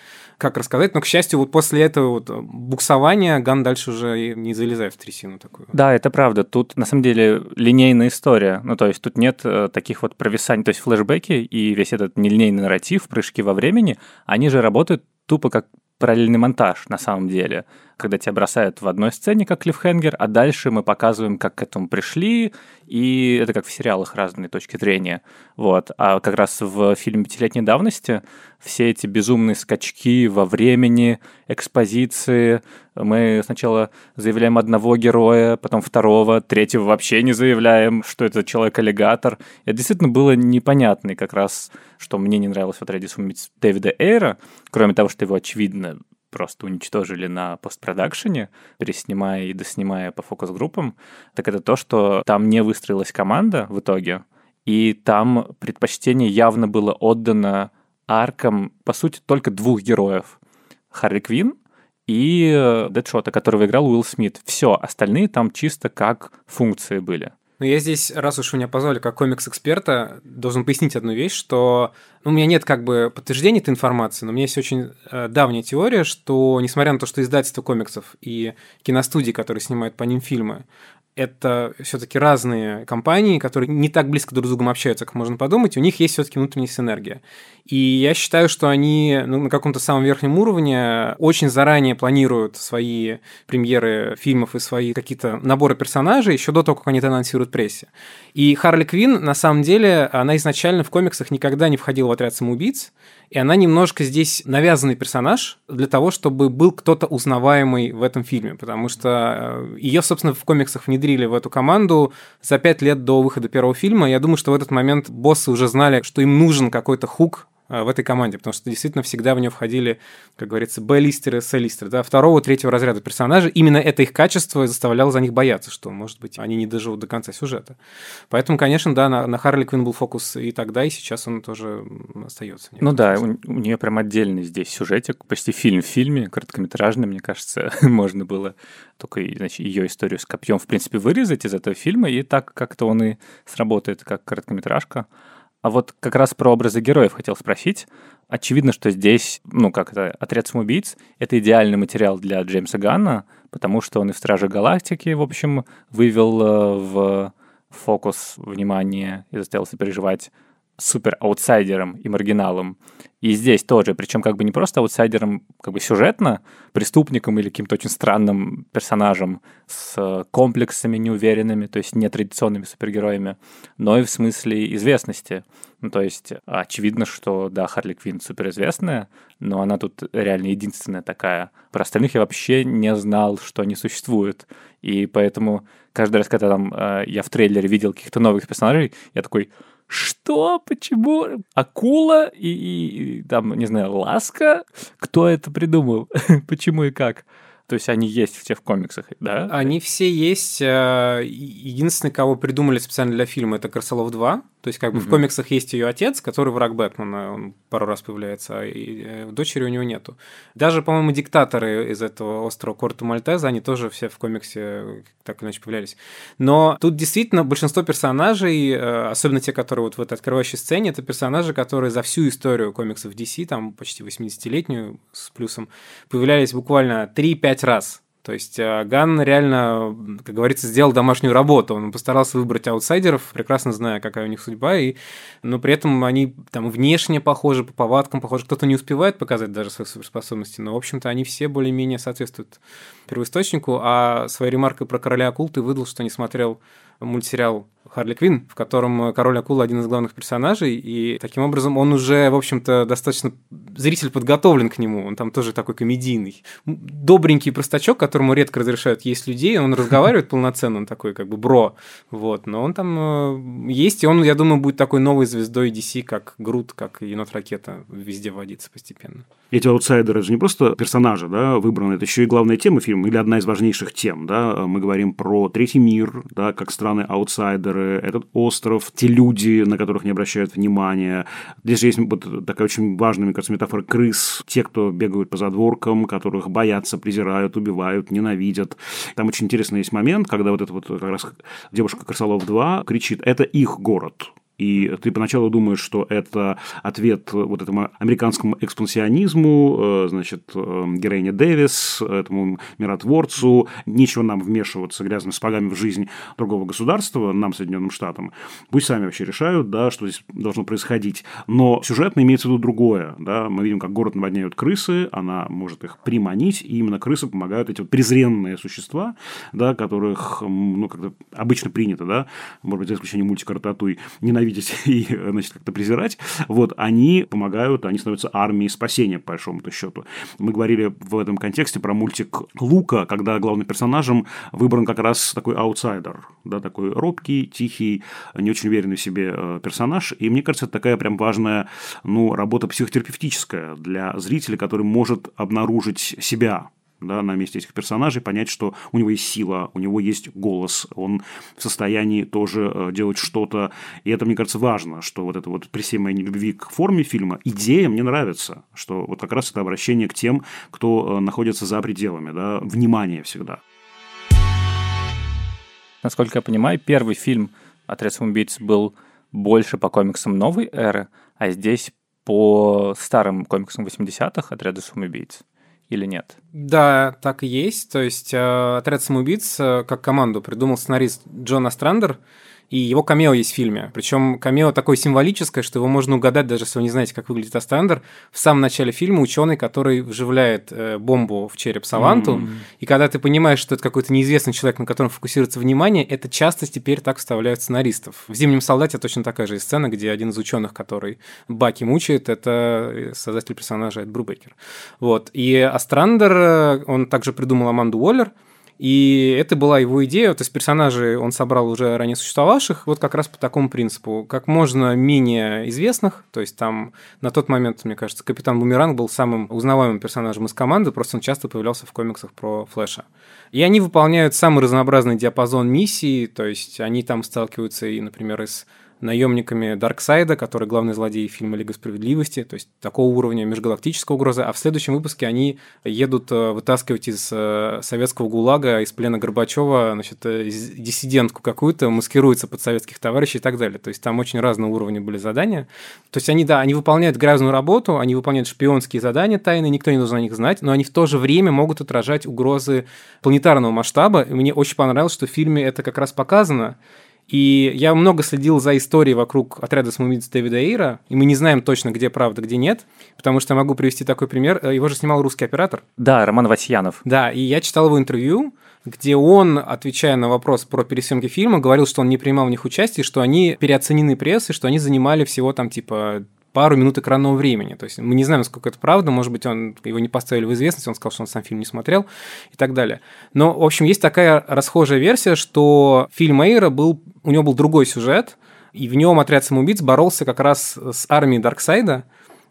как рассказать. Но, к счастью, вот после этого вот буксования Ган дальше уже не залезает в трясину такую.
Да, это правда. Тут на самом деле линейная история. Ну, то есть тут нет э, таких вот провисаний. То есть флешбеки и весь этот нелинейный нарратив, прыжки во времени, они же работают тупо как параллельный монтаж на самом деле, когда тебя бросают в одной сцене как клиффхенгер, а дальше мы показываем, как к этому пришли, и это как в сериалах разные точки зрения. Вот. А как раз в фильме «Пятилетней давности» все эти безумные скачки во времени, экспозиции, мы сначала заявляем одного героя, потом второго, третьего вообще не заявляем, что это человек-аллигатор. Это действительно было непонятно, и как раз, что мне не нравилось в «Отряде самоубийц» Дэвида Эйра, кроме того, что его, очевидно, просто уничтожили на постпродакшене, переснимая и доснимая по фокус-группам, так это то, что там не выстроилась команда в итоге, и там предпочтение явно было отдано аркам, по сути, только двух героев. Харли Квин и э, Дэдшота, которого играл Уилл Смит. Все, остальные там чисто как функции были.
Но я здесь, раз уж меня позвали как комикс-эксперта, должен пояснить одну вещь, что ну, у меня нет как бы подтверждения этой информации, но у меня есть очень э, давняя теория, что несмотря на то, что издательство комиксов и киностудии, которые снимают по ним фильмы, это все-таки разные компании, которые не так близко друг с другом общаются, как можно подумать, у них есть все-таки внутренняя синергия. И я считаю, что они ну, на каком-то самом верхнем уровне очень заранее планируют свои премьеры фильмов и свои какие-то наборы персонажей еще до того, как они это анонсируют прессе. И Харли Квин, на самом деле, она изначально в комиксах никогда не входила в отряд самоубийц, и она немножко здесь навязанный персонаж для того, чтобы был кто-то узнаваемый в этом фильме, потому что ее, собственно, в комиксах внедрили в эту команду за пять лет до выхода первого фильма. Я думаю, что в этот момент боссы уже знали, что им нужен какой-то хук в этой команде, потому что действительно всегда в нее входили, как говорится, Б-листеры, С-листеры, да, второго, третьего разряда персонажей. Именно это их качество заставляло за них бояться, что, может быть, они не доживут до конца сюжета. Поэтому, конечно, да, на, на Харли Квин был фокус и тогда, и сейчас он тоже остается.
Ну да, у, у нее прям отдельный здесь сюжетик, почти фильм в фильме, короткометражный, мне кажется, можно было только значит, ее историю с копьем, в принципе, вырезать из этого фильма, и так как-то он и сработает как короткометражка. А вот как раз про образы героев хотел спросить. Очевидно, что здесь, ну, как это, «Отряд самоубийц» — это идеальный материал для Джеймса Ганна, потому что он и в «Страже Галактики», в общем, вывел в фокус внимания и заставил сопереживать супер аутсайдером и маргиналом. И здесь тоже, причем как бы не просто аутсайдером как бы сюжетно, преступником или каким-то очень странным персонажем с комплексами неуверенными, то есть нетрадиционными супергероями, но и в смысле известности. Ну, то есть очевидно, что, да, Харли Квинн суперизвестная, но она тут реально единственная такая. Про остальных я вообще не знал, что они существуют. И поэтому каждый раз, когда там э, я в трейлере видел каких-то новых персонажей, я такой, что, почему, акула и, и, и там, не знаю, ласка, кто это придумал, почему и как. То есть они есть все в комиксах, да?
Они все есть. Э, единственный, кого придумали специально для фильма, это Красолов 2. То есть, как бы mm-hmm. в комиксах есть ее отец, который враг Бэтмена, он пару раз появляется, а и э, дочери у него нету. Даже, по-моему, диктаторы из этого острова Корта Мальтеза, они тоже все в комиксе так или иначе появлялись. Но тут действительно большинство персонажей, э, особенно те, которые вот в этой открывающей сцене, это персонажи, которые за всю историю комиксов DC, там почти 80-летнюю с плюсом, появлялись буквально 3-5 раз. То есть э, Ган реально, как говорится, сделал домашнюю работу. Он постарался выбрать аутсайдеров, прекрасно зная, какая у них судьба, и... но при этом они там внешне похожи, по повадкам похожи. Кто-то не успевает показать даже свои суперспособности, но, в общем-то, они все более-менее соответствуют первоисточнику. А своей ремаркой про короля акул ты выдал, что не смотрел мультсериал Харли Квин, в котором король акул один из главных персонажей, и таким образом он уже, в общем-то, достаточно зритель подготовлен к нему, он там тоже такой комедийный. Добренький простачок, которому редко разрешают есть людей, он разговаривает полноценно, он такой как бы бро, вот, но он там э, есть, и он, я думаю, будет такой новой звездой DC, как Грут, как енот-ракета, везде водится постепенно.
Эти аутсайдеры, же не просто персонажи, да, выбраны, это еще и главная тема фильма, или одна из важнейших тем, да, мы говорим про третий мир, да, как страны-аутсайдеры, этот остров, те люди, на которых не обращают внимания. Здесь есть вот такая очень важная, мне кажется, метафора крыс, те, кто бегают по задворкам, которых боятся, презирают, убивают, ненавидят. Там очень интересный есть момент, когда вот эта вот как раз девушка Крысолов 2 кричит, это их город, и ты поначалу думаешь, что это ответ вот этому американскому экспансионизму, э, значит, э, героине Дэвис, этому миротворцу, нечего нам вмешиваться грязными спагами в жизнь другого государства, нам, Соединенным Штатам. Пусть сами вообще решают, да, что здесь должно происходить. Но сюжетно имеется в виду другое. Да? Мы видим, как город наводняют крысы, она может их приманить, и именно крысы помогают эти вот презренные существа, да, которых, ну, как обычно принято, да, может быть, за исключением мультика «Рататуй», ненавидеть ненавидеть и, значит, как-то презирать, вот, они помогают, они становятся армией спасения, по большому-то счету. Мы говорили в этом контексте про мультик Лука, когда главным персонажем выбран как раз такой аутсайдер, да, такой робкий, тихий, не очень уверенный в себе э, персонаж, и мне кажется, это такая прям важная, ну, работа психотерапевтическая для зрителя, который может обнаружить себя да, на месте этих персонажей, понять, что у него есть сила, у него есть голос, он в состоянии тоже э, делать что-то. И это, мне кажется, важно, что вот это вот при всей моей нелюбви к форме фильма, идея мне нравится, что вот как раз это обращение к тем, кто э, находится за пределами, да, внимание всегда.
Насколько я понимаю, первый фильм «Отряд самоубийц» был больше по комиксам новой эры, а здесь по старым комиксам 80-х «Отряда самоубийц» или нет?
Да, так и есть. То есть э, «Отряд самоубийц» э, как команду придумал сценарист Джон Астрандер, и его камео есть в фильме. Причем камео такое символическое, что его можно угадать, даже если вы не знаете, как выглядит Астрандер. В самом начале фильма ученый, который вживляет э, бомбу в череп Саванту. Mm-hmm. И когда ты понимаешь, что это какой-то неизвестный человек, на котором фокусируется внимание, это часто теперь так вставляют сценаристов. В «Зимнем солдате» точно такая же сцена, где один из ученых, который Баки мучает, это создатель персонажа Эд Брубекер. Вот. И Астрандер, э, он также придумал Аманду Уоллер – и это была его идея, то есть персонажей он собрал уже ранее существовавших, вот как раз по такому принципу, как можно менее известных, то есть там на тот момент, мне кажется, Капитан Бумеранг был самым узнаваемым персонажем из команды, просто он часто появлялся в комиксах про Флэша. И они выполняют самый разнообразный диапазон миссий, то есть они там сталкиваются и, например, с наемниками Дарксайда, который главный злодей фильма Лига справедливости, то есть такого уровня межгалактической угрозы. А в следующем выпуске они едут э, вытаскивать из э, советского ГУЛАГа, из плена Горбачева, значит, э, диссидентку какую-то, маскируется под советских товарищей и так далее. То есть там очень разные уровни были задания. То есть они, да, они выполняют грязную работу, они выполняют шпионские задания тайны, никто не должен о них знать, но они в то же время могут отражать угрозы планетарного масштаба. И мне очень понравилось, что в фильме это как раз показано. И я много следил за историей вокруг отряда самоубийц Дэвида Эйра, и мы не знаем точно, где правда, где нет, потому что я могу привести такой пример. Его же снимал русский оператор.
Да, Роман Васьянов.
Да, и я читал его интервью, где он, отвечая на вопрос про пересъемки фильма, говорил, что он не принимал в них участие, что они переоценены прессой, что они занимали всего там типа пару минут экранного времени. То есть мы не знаем, насколько это правда, может быть, он его не поставили в известность, он сказал, что он сам фильм не смотрел и так далее. Но, в общем, есть такая расхожая версия, что фильм Эйра был, у него был другой сюжет, и в нем отряд самоубийц боролся как раз с армией Дарксайда,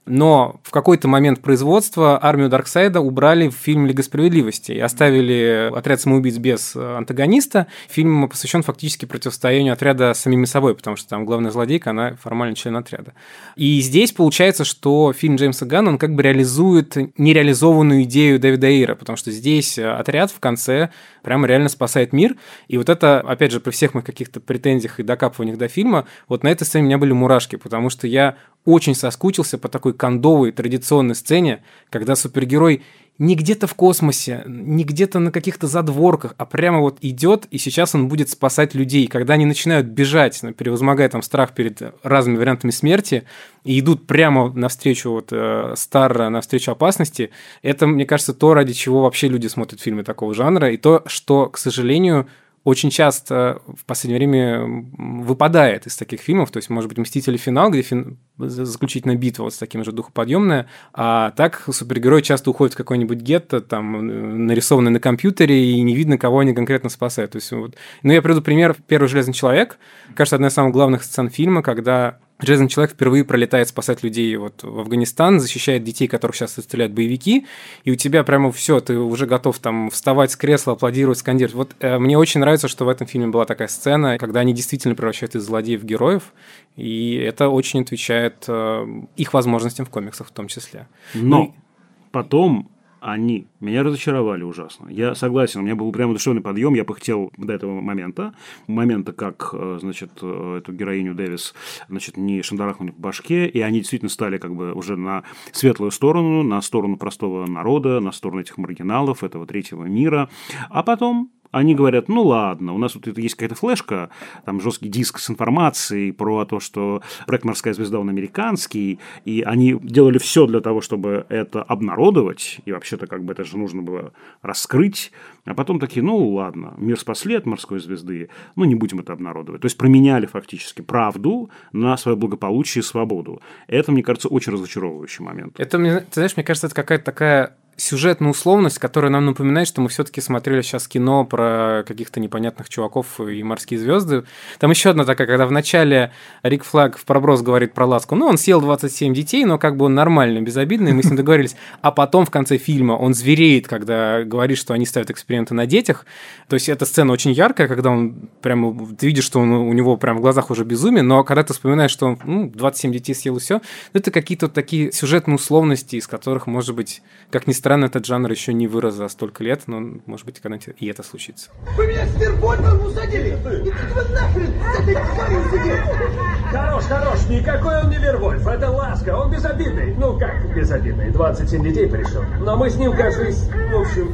но в какой-то момент производства армию Дарксайда убрали в фильм «Лига справедливости» и оставили отряд самоубийц без антагониста. Фильм посвящен фактически противостоянию отряда с самими собой, потому что там главная злодейка, она формально член отряда. И здесь получается, что фильм Джеймса Ганна, он как бы реализует нереализованную идею Дэвида Эйра, потому что здесь отряд в конце прямо реально спасает мир. И вот это, опять же, при всех моих каких-то претензиях и докапываниях до фильма, вот на этой сцене у меня были мурашки, потому что я очень соскучился по такой кондовой традиционной сцене, когда супергерой не где-то в космосе, не где-то на каких-то задворках, а прямо вот идет, и сейчас он будет спасать людей. Когда они начинают бежать, превозмогая там страх перед разными вариантами смерти, и идут прямо навстречу вот э, Старра, навстречу опасности, это, мне кажется, то, ради чего вообще люди смотрят фильмы такого жанра, и то, что, к сожалению, очень часто в последнее время выпадает из таких фильмов. То есть, может быть, «Мстители. Финал», где фин... заключительная битва вот с таким же духоподъемная, а так супергерой часто уходит в какой-нибудь гетто, там, нарисованный на компьютере, и не видно, кого они конкретно спасают. То есть, вот... Ну, я приведу пример. «Первый железный человек». Кажется, одна из самых главных сцен фильма, когда Железный человек впервые пролетает спасать людей вот в Афганистан, защищает детей, которых сейчас стреляют боевики, и у тебя прямо все, ты уже готов там вставать с кресла, аплодировать, скандировать. Вот э, мне очень нравится, что в этом фильме была такая сцена, когда они действительно превращают из злодеев в героев, и это очень отвечает э, их возможностям в комиксах в том числе.
Но ну, потом они меня разочаровали ужасно. Я согласен, у меня был прямо душевный подъем, я похотел до этого момента, момента, как, э, значит, э, эту героиню Дэвис, значит, не шандарахнули по башке, и они действительно стали как бы уже на светлую сторону, на сторону простого народа, на сторону этих маргиналов, этого третьего мира. А потом они говорят, ну ладно, у нас тут есть какая-то флешка, там жесткий диск с информацией про то, что проект «Морская звезда» он американский, и они делали все для того, чтобы это обнародовать, и вообще-то как бы это же нужно было раскрыть, а потом такие, ну ладно, мир спасли от «Морской звезды», ну не будем это обнародовать. То есть променяли фактически правду на свое благополучие и свободу. Это, мне кажется, очень разочаровывающий момент.
Это, ты знаешь, мне кажется, это какая-то такая сюжетная условность, которая нам напоминает, что мы все-таки смотрели сейчас кино про каких-то непонятных чуваков и морские звезды. Там еще одна такая, когда в начале Рик Флаг в проброс говорит про ласку. Ну, он съел 27 детей, но как бы он нормальный, безобидный, мы с ним договорились. А потом в конце фильма он звереет, когда говорит, что они ставят эксперименты на детях. То есть эта сцена очень яркая, когда он прямо, ты видишь, что он, у него прям в глазах уже безумие, но когда ты вспоминаешь, что он ну, 27 детей съел и все, это какие-то такие сюжетные условности, из которых, может быть, как ни странно, этот жанр еще не вырос за столько лет, но, может быть, когда-нибудь и это случится.
Вы меня с Вервольфом усадили! Идите вы нахрен с этой тварью сидеть! Хорош, хорош, никакой он не Вервольф, это Ласка, он безобидный. Ну как безобидный, 27 детей пришел. Но мы с ним, кажется, в общем,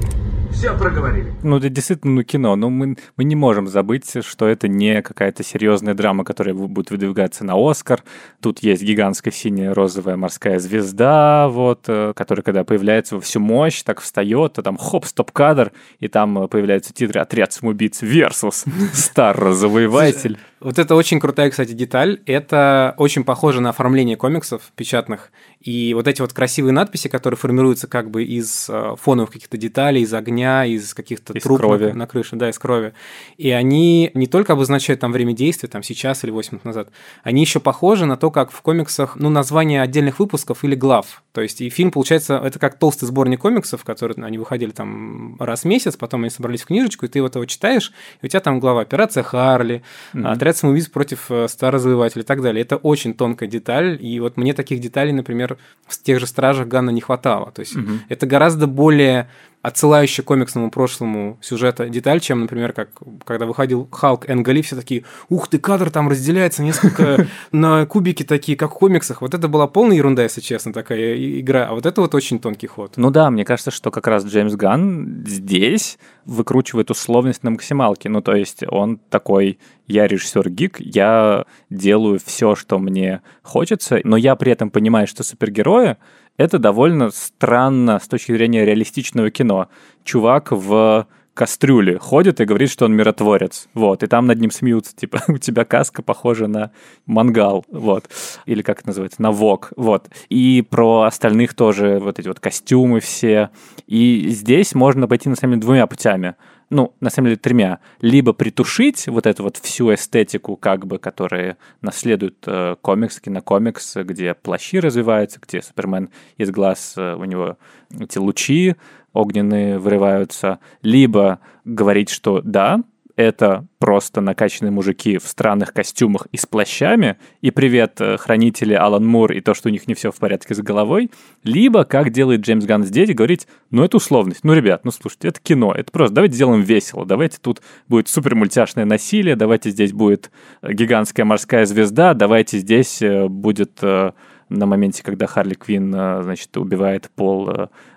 все проговорили.
Ну, это действительно ну, кино, но мы, мы не можем забыть, что это не какая-то серьезная драма, которая будет выдвигаться на Оскар. Тут есть гигантская синяя розовая морская звезда, вот, э, которая, когда появляется во всю мощь, так встает, а там хоп, стоп-кадр, и там э, появляются титры «Отряд самоубийц versus Стар Завоеватель».
Вот это очень крутая, кстати, деталь. Это очень похоже на оформление комиксов печатных. И вот эти вот красивые надписи, которые формируются как бы из э, фоновых каких-то деталей, из огня, из каких-то труб
крови.
На, крыше, да, из крови. И они не только обозначают там время действия, там сейчас или 8 минут назад, они еще похожи на то, как в комиксах, ну, название отдельных выпусков или глав. То есть и фильм, получается, это как толстый сборник комиксов, которые они выходили там раз в месяц, потом они собрались в книжечку, и ты вот его читаешь, и у тебя там глава «Операция Харли», mm-hmm. «Отряд самоубийц против э, Старозавоевателя» и так далее. Это очень тонкая деталь, и вот мне таких деталей, например, в тех же «Стражах» Ганна не хватало. То есть угу. это гораздо более отсылающая к комиксному прошлому сюжета деталь, чем, например, как когда выходил Халк Энгали, все такие, ух ты, кадр там разделяется несколько на кубики такие, как в комиксах. Вот это была полная ерунда, если честно, такая игра. А вот это вот очень тонкий ход.
Ну да, мне кажется, что как раз Джеймс Ганн здесь выкручивает условность на максималке. Ну, то есть он такой, я режиссер-гик, я делаю все, что мне хочется, но я при этом понимаю, что супергерои — это довольно странно с точки зрения реалистичного кино. Чувак в кастрюле ходит и говорит, что он миротворец. Вот, и там над ним смеются, типа, у тебя каска похожа на мангал, вот. Или как это называется, на вок, вот. И про остальных тоже вот эти вот костюмы все. И здесь можно пойти, на самом деле, двумя путями ну, на самом деле, тремя. Либо притушить вот эту вот всю эстетику, как бы, которые наследуют э, комикс, кинокомикс, где плащи развиваются, где Супермен из глаз, э, у него эти лучи огненные вырываются, либо говорить, что да, это просто накачанные мужики в странных костюмах и с плащами, и привет, э, хранители Алан Мур, и то, что у них не все в порядке с головой, либо, как делает Джеймс Ганн здесь, говорить, ну, это условность, ну, ребят, ну, слушайте, это кино, это просто, давайте сделаем весело, давайте тут будет супер мультяшное насилие, давайте здесь будет э, гигантская морская звезда, давайте здесь э, будет на моменте, когда Харли Квин, значит, убивает пол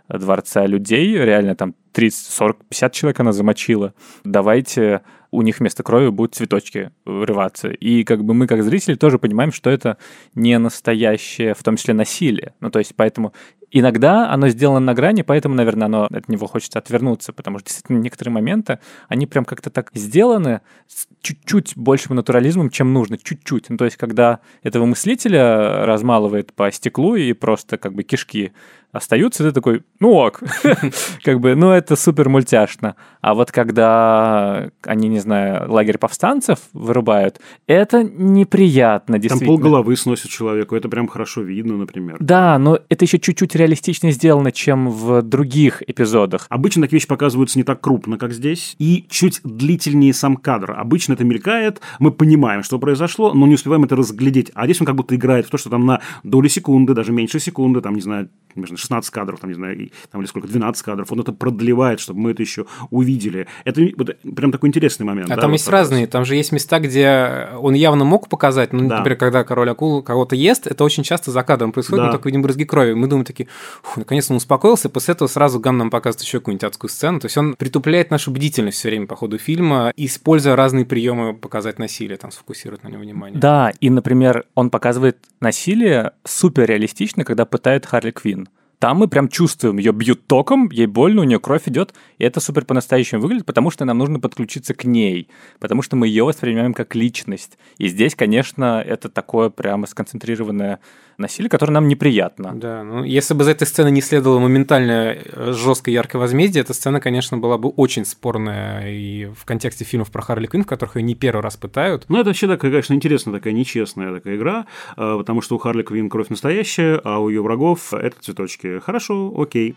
дворца людей, реально там 30, 40, 50 человек она замочила. Давайте у них вместо крови будут цветочки вырываться. И как бы мы, как зрители, тоже понимаем, что это не настоящее, в том числе, насилие. Ну, то есть, поэтому иногда оно сделано на грани, поэтому, наверное, оно от него хочется отвернуться, потому что действительно некоторые моменты, они прям как-то так сделаны с чуть-чуть большим натурализмом, чем нужно, чуть-чуть. Ну, то есть, когда этого мыслителя размалывает по стеклу и просто как бы кишки остаются, ты такой, ну ок, как бы, ну это супер мультяшно. А вот когда они, не знаю, лагерь повстанцев вырубают, это неприятно, действительно.
Там полголовы сносят человеку, это прям хорошо видно, например.
Да, но это еще чуть-чуть реалистичнее сделано, чем в других эпизодах.
Обычно такие вещи показываются не так крупно, как здесь, и чуть длительнее сам кадр. Обычно это мелькает, мы понимаем, что произошло, но не успеваем это разглядеть. А здесь он как будто играет в то, что там на долю секунды, даже меньше секунды, там, не знаю, между 16 кадров, там, не знаю, там, или сколько, 12 кадров, он это продлевает, чтобы мы это еще увидели. Это вот, прям такой интересный момент.
А
да,
там
вот
есть разные, там же есть места, где он явно мог показать, ну, да. например, когда король акул кого-то ест, это очень часто за кадром происходит, да. мы только видим брызги крови. Мы думаем такие, наконец-то он успокоился, после этого сразу Ган нам показывает еще какую-нибудь адскую сцену. То есть он притупляет нашу бдительность все время по ходу фильма, используя разные приемы показать насилие, там сфокусировать на нем внимание.
Да, и, например, он показывает насилие супер реалистично, когда пытает Харли Квинн. Там мы прям чувствуем, ее бьют током, ей больно, у нее кровь идет, и это супер по-настоящему выглядит, потому что нам нужно подключиться к ней, потому что мы ее воспринимаем как личность. И здесь, конечно, это такое прямо сконцентрированное насилие, которое нам неприятно.
Да, ну если бы за этой сцены не следовало моментально э, жесткое яркое возмездие, эта сцена, конечно, была бы очень спорная и в контексте фильмов про Харли Квинн, в которых ее не первый раз пытают.
Ну, это вообще такая, конечно, интересная такая нечестная такая игра, э, потому что у Харли Квинн кровь настоящая, а у ее врагов это цветочки. Хорошо, окей.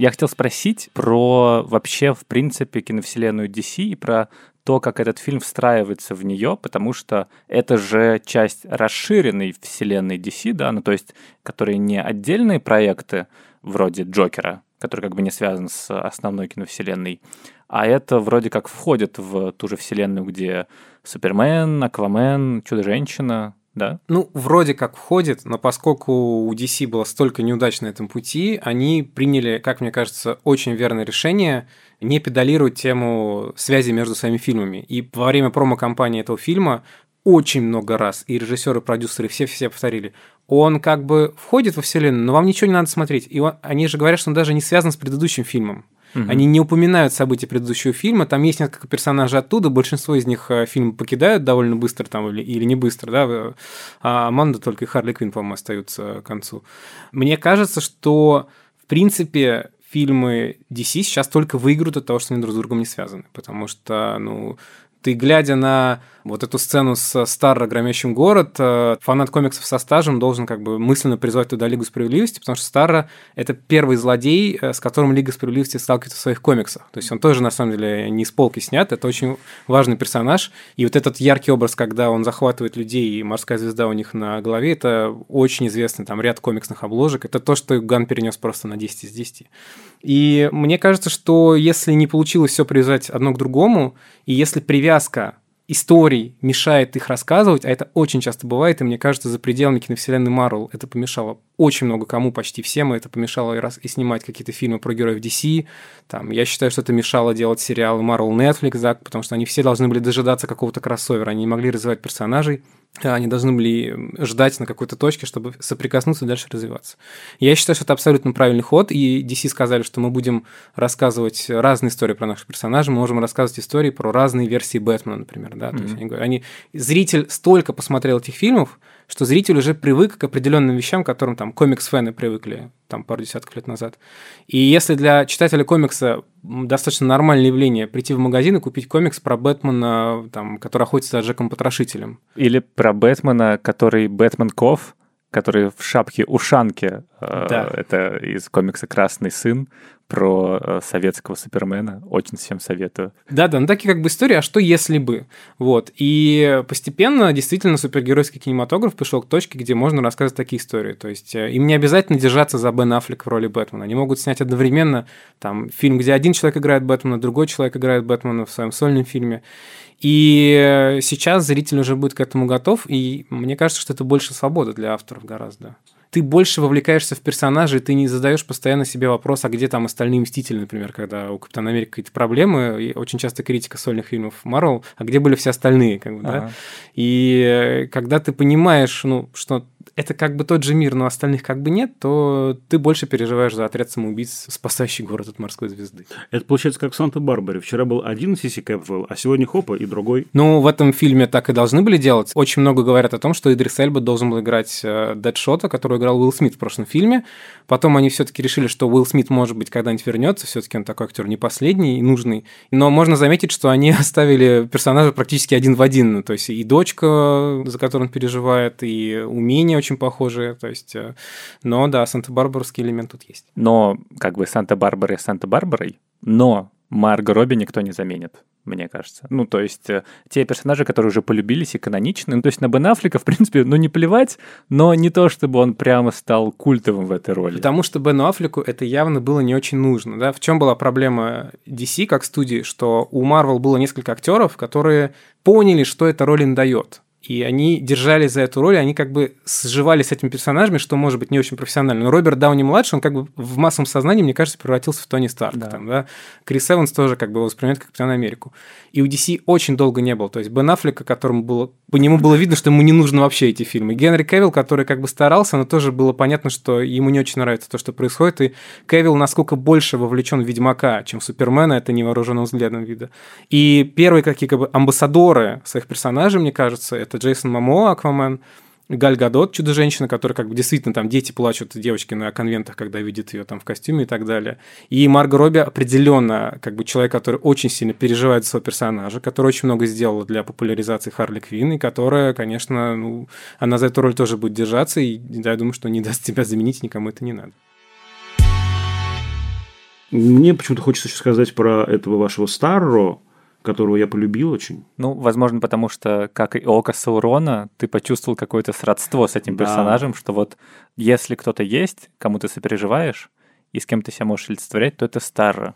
Я хотел спросить про вообще, в принципе, киновселенную DC и про то, как этот фильм встраивается в нее, потому что это же часть расширенной вселенной DC, да, ну то есть, которые не отдельные проекты вроде Джокера, который как бы не связан с основной киновселенной, а это вроде как входит в ту же вселенную, где Супермен, Аквамен, Чудо-женщина, да?
Ну, вроде как входит, но поскольку у DC было столько неудач на этом пути, они приняли, как мне кажется, очень верное решение не педалировать тему связи между своими фильмами. И во время промо-компании этого фильма очень много раз, и режиссеры, и продюсеры, все-все повторили, он как бы входит во вселенную, но вам ничего не надо смотреть. И он, они же говорят, что он даже не связан с предыдущим фильмом. Угу. Они не упоминают события предыдущего фильма, там есть несколько персонажей оттуда, большинство из них э, фильм покидают довольно быстро там или, или не быстро, да, а Аманда только и Харли Квинн, по-моему, остаются к концу. Мне кажется, что в принципе фильмы DC сейчас только выиграют от того, что они друг с другом не связаны, потому что, ну, ты, глядя на вот эту сцену с Старро громящим город, э, фанат комиксов со стажем должен как бы мысленно призвать туда Лигу Справедливости, потому что Старро — это первый злодей, э, с которым Лига Справедливости сталкивается в своих комиксах. То есть он тоже, на самом деле, не с полки снят, это очень важный персонаж. И вот этот яркий образ, когда он захватывает людей, и морская звезда у них на голове, это очень известный там ряд комиксных обложек. Это то, что Ган перенес просто на 10 из 10. И мне кажется, что если не получилось все привязать одно к другому, и если привязка историй мешает их рассказывать, а это очень часто бывает, и мне кажется, за пределами киновселенной Марвел это помешало очень много кому, почти всем, и это помешало и, раз, и снимать какие-то фильмы про героев DC. Там, я считаю, что это мешало делать сериалы Marvel Netflix, да, потому что они все должны были дожидаться какого-то кроссовера, они не могли развивать персонажей, они должны были ждать на какой-то точке, чтобы соприкоснуться и дальше развиваться. Я считаю, что это абсолютно правильный ход, и DC сказали, что мы будем рассказывать разные истории про наших персонажей, мы можем рассказывать истории про разные версии Бэтмена, например, да, mm-hmm. то есть они, они, зритель столько посмотрел этих фильмов, что зритель уже привык к определенным вещам, к которым там комикс-фэны привыкли там пару десятков лет назад. И если для читателя комикса достаточно нормальное явление прийти в магазин и купить комикс про Бэтмена, там, который охотится за Джеком Потрошителем.
Или про Бэтмена, который Бэтмен Ков, который в шапке-ушанке, э, да. это из комикса «Красный сын», про э, советского Супермена. Очень всем советую.
Да-да, ну такие как бы истории, а что если бы? Вот. И постепенно действительно супергеройский кинематограф пришел к точке, где можно рассказывать такие истории. То есть э, им не обязательно держаться за Бен Аффлек в роли Бэтмена. Они могут снять одновременно там фильм, где один человек играет Бэтмена, другой человек играет Бэтмена в своем сольном фильме. И сейчас зритель уже будет к этому готов, и мне кажется, что это больше свобода для авторов гораздо ты больше вовлекаешься в персонажа, и ты не задаешь постоянно себе вопрос, а где там остальные Мстители, например, когда у Капитана Америки какие-то проблемы, и очень часто критика сольных фильмов Марвел, а где были все остальные, как бы, ага. да? И когда ты понимаешь, ну, что это как бы тот же мир, но остальных как бы нет, то ты больше переживаешь за отряд самоубийц, спасающий город от морской звезды.
Это получается как в Санта-Барбаре. Вчера был один Сиси Кэпвелл, а сегодня хопа и другой.
Ну, в этом фильме так и должны были делать. Очень много говорят о том, что Идрис Эльба должен был играть э, Дэдшота, который играл Уилл Смит в прошлом фильме. Потом они все-таки решили, что Уилл Смит, может быть, когда-нибудь вернется. Все-таки он такой актер не последний и нужный. Но можно заметить, что они оставили персонажа практически один в один. То есть и дочка, за которую он переживает, и умение очень похожие. То есть, э, но да, Санта-Барбарский элемент тут есть.
Но как бы Санта-Барбара Санта-Барбарой, но Марго Робби никто не заменит мне кажется. Ну, то есть, э, те персонажи, которые уже полюбились и каноничны. Ну, то есть, на Бен Аффлека, в принципе, ну, не плевать, но не то, чтобы он прямо стал культовым в этой роли.
Потому что Бену Аффлеку это явно было не очень нужно, да. В чем была проблема DC как студии, что у Marvel было несколько актеров, которые поняли, что эта роль им дает. И они держались за эту роль, они как бы сживали с этими персонажами, что может быть не очень профессионально. Но Роберт Дауни-младший, он как бы в массовом сознании, мне кажется, превратился в Тони Старк. Да. Там, да? Крис Эванс тоже как бы его воспринимает как Капитан Америку. И у DC очень долго не было. То есть Бен Аффлека, которому было... По нему было видно, что ему не нужны вообще эти фильмы. Генри Кевилл, который как бы старался, но тоже было понятно, что ему не очень нравится то, что происходит. И Кевилл насколько больше вовлечен в Ведьмака, чем в Супермена, это невооруженным взглядом вида. И первые какие как бы амбассадоры своих персонажей, мне кажется, это Джейсон Мамо, Аквамен, Галь Гадот, Чудо-женщина, которая как бы действительно там дети плачут, девочки на конвентах, когда видят ее там в костюме и так далее. И Марго Робби определенно как бы человек, который очень сильно переживает за своего персонажа, который очень много сделала для популяризации Харли Квинн, и которая, конечно, ну, она за эту роль тоже будет держаться, и я думаю, что не даст тебя заменить, никому это не надо.
Мне почему-то хочется еще сказать про этого вашего Старро, которого я полюбил очень.
Ну, возможно, потому что, как и Ока Саурона, ты почувствовал какое-то сродство с этим да. персонажем, что вот если кто-то есть, кому ты сопереживаешь, и с кем ты себя можешь олицетворять, то это Старро.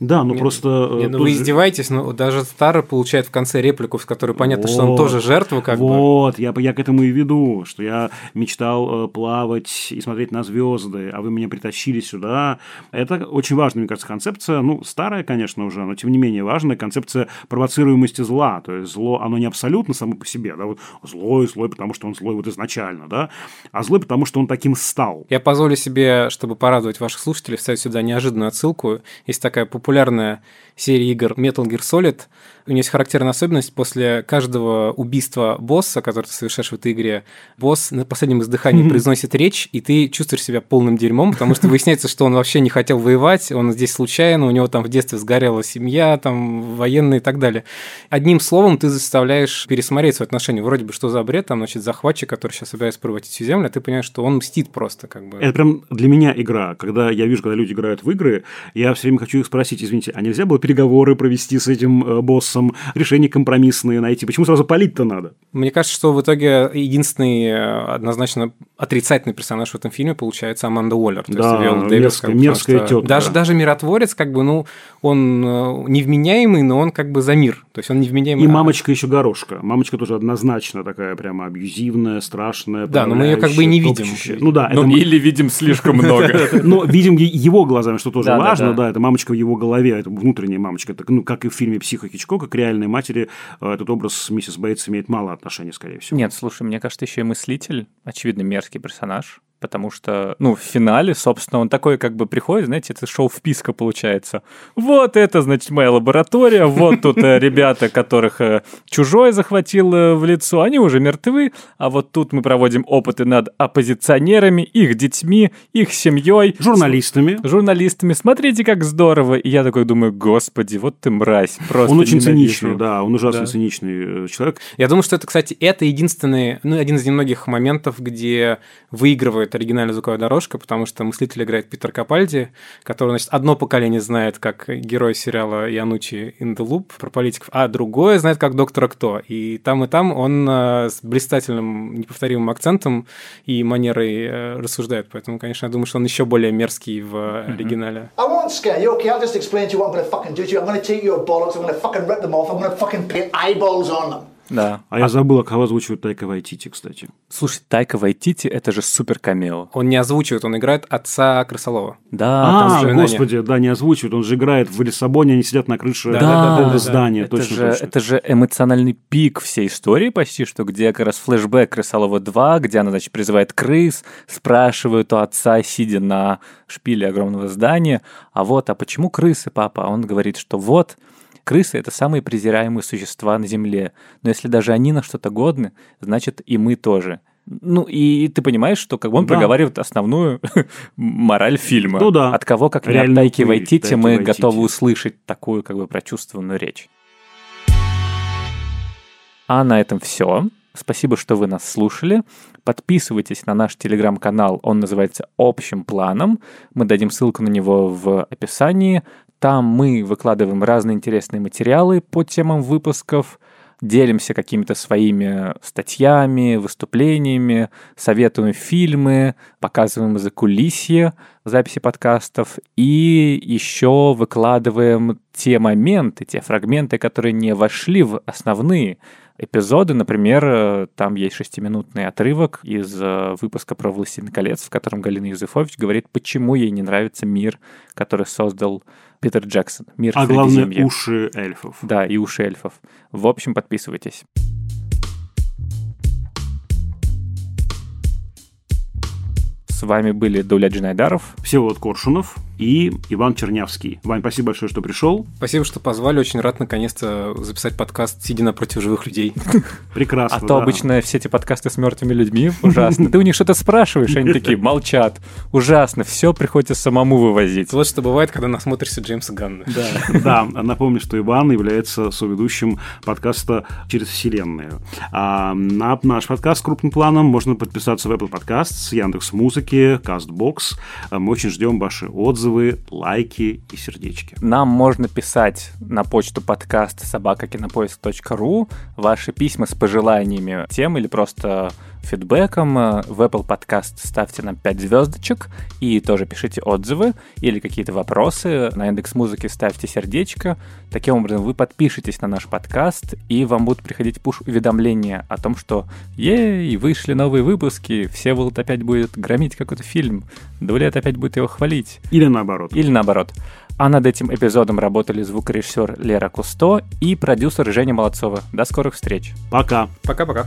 Да, ну нет, просто...
Нет, ну, вы издеваетесь, но даже Старый получает в конце реплику, в которой понятно, вот, что он тоже жертва как
вот, бы. Вот, я, я к этому и веду, что я мечтал э, плавать и смотреть на звезды, а вы меня притащили сюда. Это очень важная, мне кажется, концепция, ну, старая, конечно, уже, но тем не менее важная концепция провоцируемости зла. То есть зло, оно не абсолютно само по себе, да, вот злой, злой, потому что он злой вот изначально, да, а злой, потому что он таким стал.
Я позволю себе, чтобы порадовать ваших слушателей, вставить сюда неожиданную отсылку. Есть такая популярная популярная серия игр Metal Gear Solid. У нее есть характерная особенность. После каждого убийства босса, который ты совершаешь в этой игре, босс на последнем издыхании произносит речь, и ты чувствуешь себя полным дерьмом, потому что выясняется, что он вообще не хотел воевать, он здесь случайно, у него там в детстве сгорела семья, там военные и так далее. Одним словом, ты заставляешь пересмотреть свои отношения. Вроде бы, что за бред, там, значит, захватчик, который сейчас собирается превратить всю землю, а ты понимаешь, что он мстит просто, как бы.
Это прям для меня игра. Когда я вижу, когда люди играют в игры, я все время хочу их спросить, извините, а нельзя было переговоры провести с этим э, боссом, решения компромиссные найти? Почему сразу палить-то надо?
Мне кажется, что в итоге единственный э, однозначно отрицательный персонаж в этом фильме получается Аманда Уоллер. То
Да,
есть Виола Дэвис,
мерзкая-
как бы,
мерзкая
что
тётка.
Даже, даже миротворец, как бы, ну, он э, невменяемый, но он как бы за мир. То есть он невменяемый.
И
а-
мамочка еще горошка. Мамочка тоже однозначно такая прямо абьюзивная, страшная.
Да, но мы её как бы и не видим.
топчущая. Ну да,
Ну,
это
или видим слишком много.
Но видим его глазами, что тоже важно,
да.
это мамочка в его голове, это внутренняя мамочка. Это, ну, как и в фильме «Психо Хичкока», к реальной матери э, этот образ с миссис Бейтс имеет мало отношения, скорее всего.
Нет, слушай, мне кажется, еще и мыслитель, очевидно, мерзкий персонаж. Потому что, ну, в финале, собственно, он такой как бы приходит, знаете, это шоу вписка получается. Вот это, значит, моя лаборатория, вот тут э, ребята, которых э, чужой захватил э, в лицо, они уже мертвы, а вот тут мы проводим опыты над оппозиционерами, их детьми, их семьей.
Журналистами.
журналистами. Смотрите, как здорово. И я такой думаю, господи, вот ты мразь. Просто
Он очень
ненавижу».
циничный, да, он ужасно
Да.
циничный человек.
Я думаю, что это, кстати, это единственный, ну, один из немногих моментов, где выигрывает оригинальная звуковая дорожка, потому что мыслитель играет Питер Капальди, который, значит, одно поколение знает как герой сериала Янучи in the Loop про политиков, а другое знает как Доктора Кто. И там, и там он э, с блистательным, неповторимым акцентом и манерой э, рассуждает. Поэтому, конечно, я думаю, что он еще более мерзкий в э, оригинале.
I won't scare you, okay? I'll just explain to you what I'm gonna fucking do to you. I'm gonna take your bollocks, I'm gonna fucking rip them off, I'm gonna fucking paint eyeballs on them.
Да.
А я забыл, кого озвучивает Тайка Вайтити, кстати.
Слушай, Тайка Вайтити — это же супер камео.
Он не озвучивает, он играет отца Крысолова.
Да,
А,
там же...
воспоминания.
господи, да, не озвучивает. Он же играет в Лиссабоне, они сидят на крыше
Да, да, да, да, да.
здания.
это,
точно,
же,
точно.
это же эмоциональный пик всей истории почти, что где как раз флешбэк Крысолова 2, где она, значит, призывает крыс, спрашивает у отца, сидя на шпиле огромного здания, а вот, а почему крысы, папа? А он говорит, что вот, крысы — это самые презираемые существа на Земле, но если даже они на что-то годны, значит и мы тоже. Ну, и ты понимаешь, что как бы он
Да.
проговаривает основную мораль фильма.
Ну да.
От кого, как не от Тайки Вайтити, мы
Вайтити.
готовы услышать такую как бы прочувствованную речь. А на этом все. Спасибо, что вы нас слушали. Подписывайтесь на наш телеграм-канал, он называется «Общим планом». Мы дадим ссылку на него в описании. Там мы выкладываем разные интересные материалы по темам выпусков, делимся какими-то своими статьями, выступлениями, советуем фильмы, показываем закулисье записи подкастов и еще выкладываем те моменты, те фрагменты, которые не вошли в основные эпизоды. Например, там есть шестиминутный отрывок из э, выпуска про «Властелин колец», в котором Галина Юзефович говорит, почему ей не нравится мир, который создал Питер Джексон. Мир
А главное, уши эльфов.
Да, и уши эльфов. В общем, подписывайтесь. С вами были Дуля Джинайдаров.
Всеволод Коршунов и Иван Чернявский. Вань, спасибо большое, что пришел.
Спасибо, что позвали. Очень рад наконец-то записать подкаст, сидя напротив живых людей.
Прекрасно.
А то
да.
обычно все эти подкасты с мертвыми людьми ужасно. Ты у них что-то спрашиваешь, они такие молчат. Ужасно, все приходится самому вывозить.
Вот что бывает, когда насмотришься Джеймса Ганна.
Да, напомню, что Иван является соведущим подкаста «Через вселенную». А на наш подкаст крупным планом можно подписаться в Apple Podcasts, Яндекс Музыки, Castbox. Мы очень ждем ваши отзывы, лайки и сердечки.
Нам можно писать на почту подкаст собакакинопоиск.ру ваши письма с пожеланиями тем или просто фидбэком. В Apple Podcast ставьте нам 5 звездочек и тоже пишите отзывы или какие-то вопросы. На Индекс Музыки ставьте сердечко. Таким образом, вы подпишетесь на наш подкаст, и вам будут приходить пуш-уведомления о том, что ей, вышли новые выпуски, Всеволод опять будет громить какой-то фильм, Дулет опять будет его хвалить.
Или наоборот.
Или наоборот. А над этим эпизодом работали звукорежиссер Лера Кусто и продюсер Женя Молодцова. До скорых встреч.
Пока.
Пока-пока.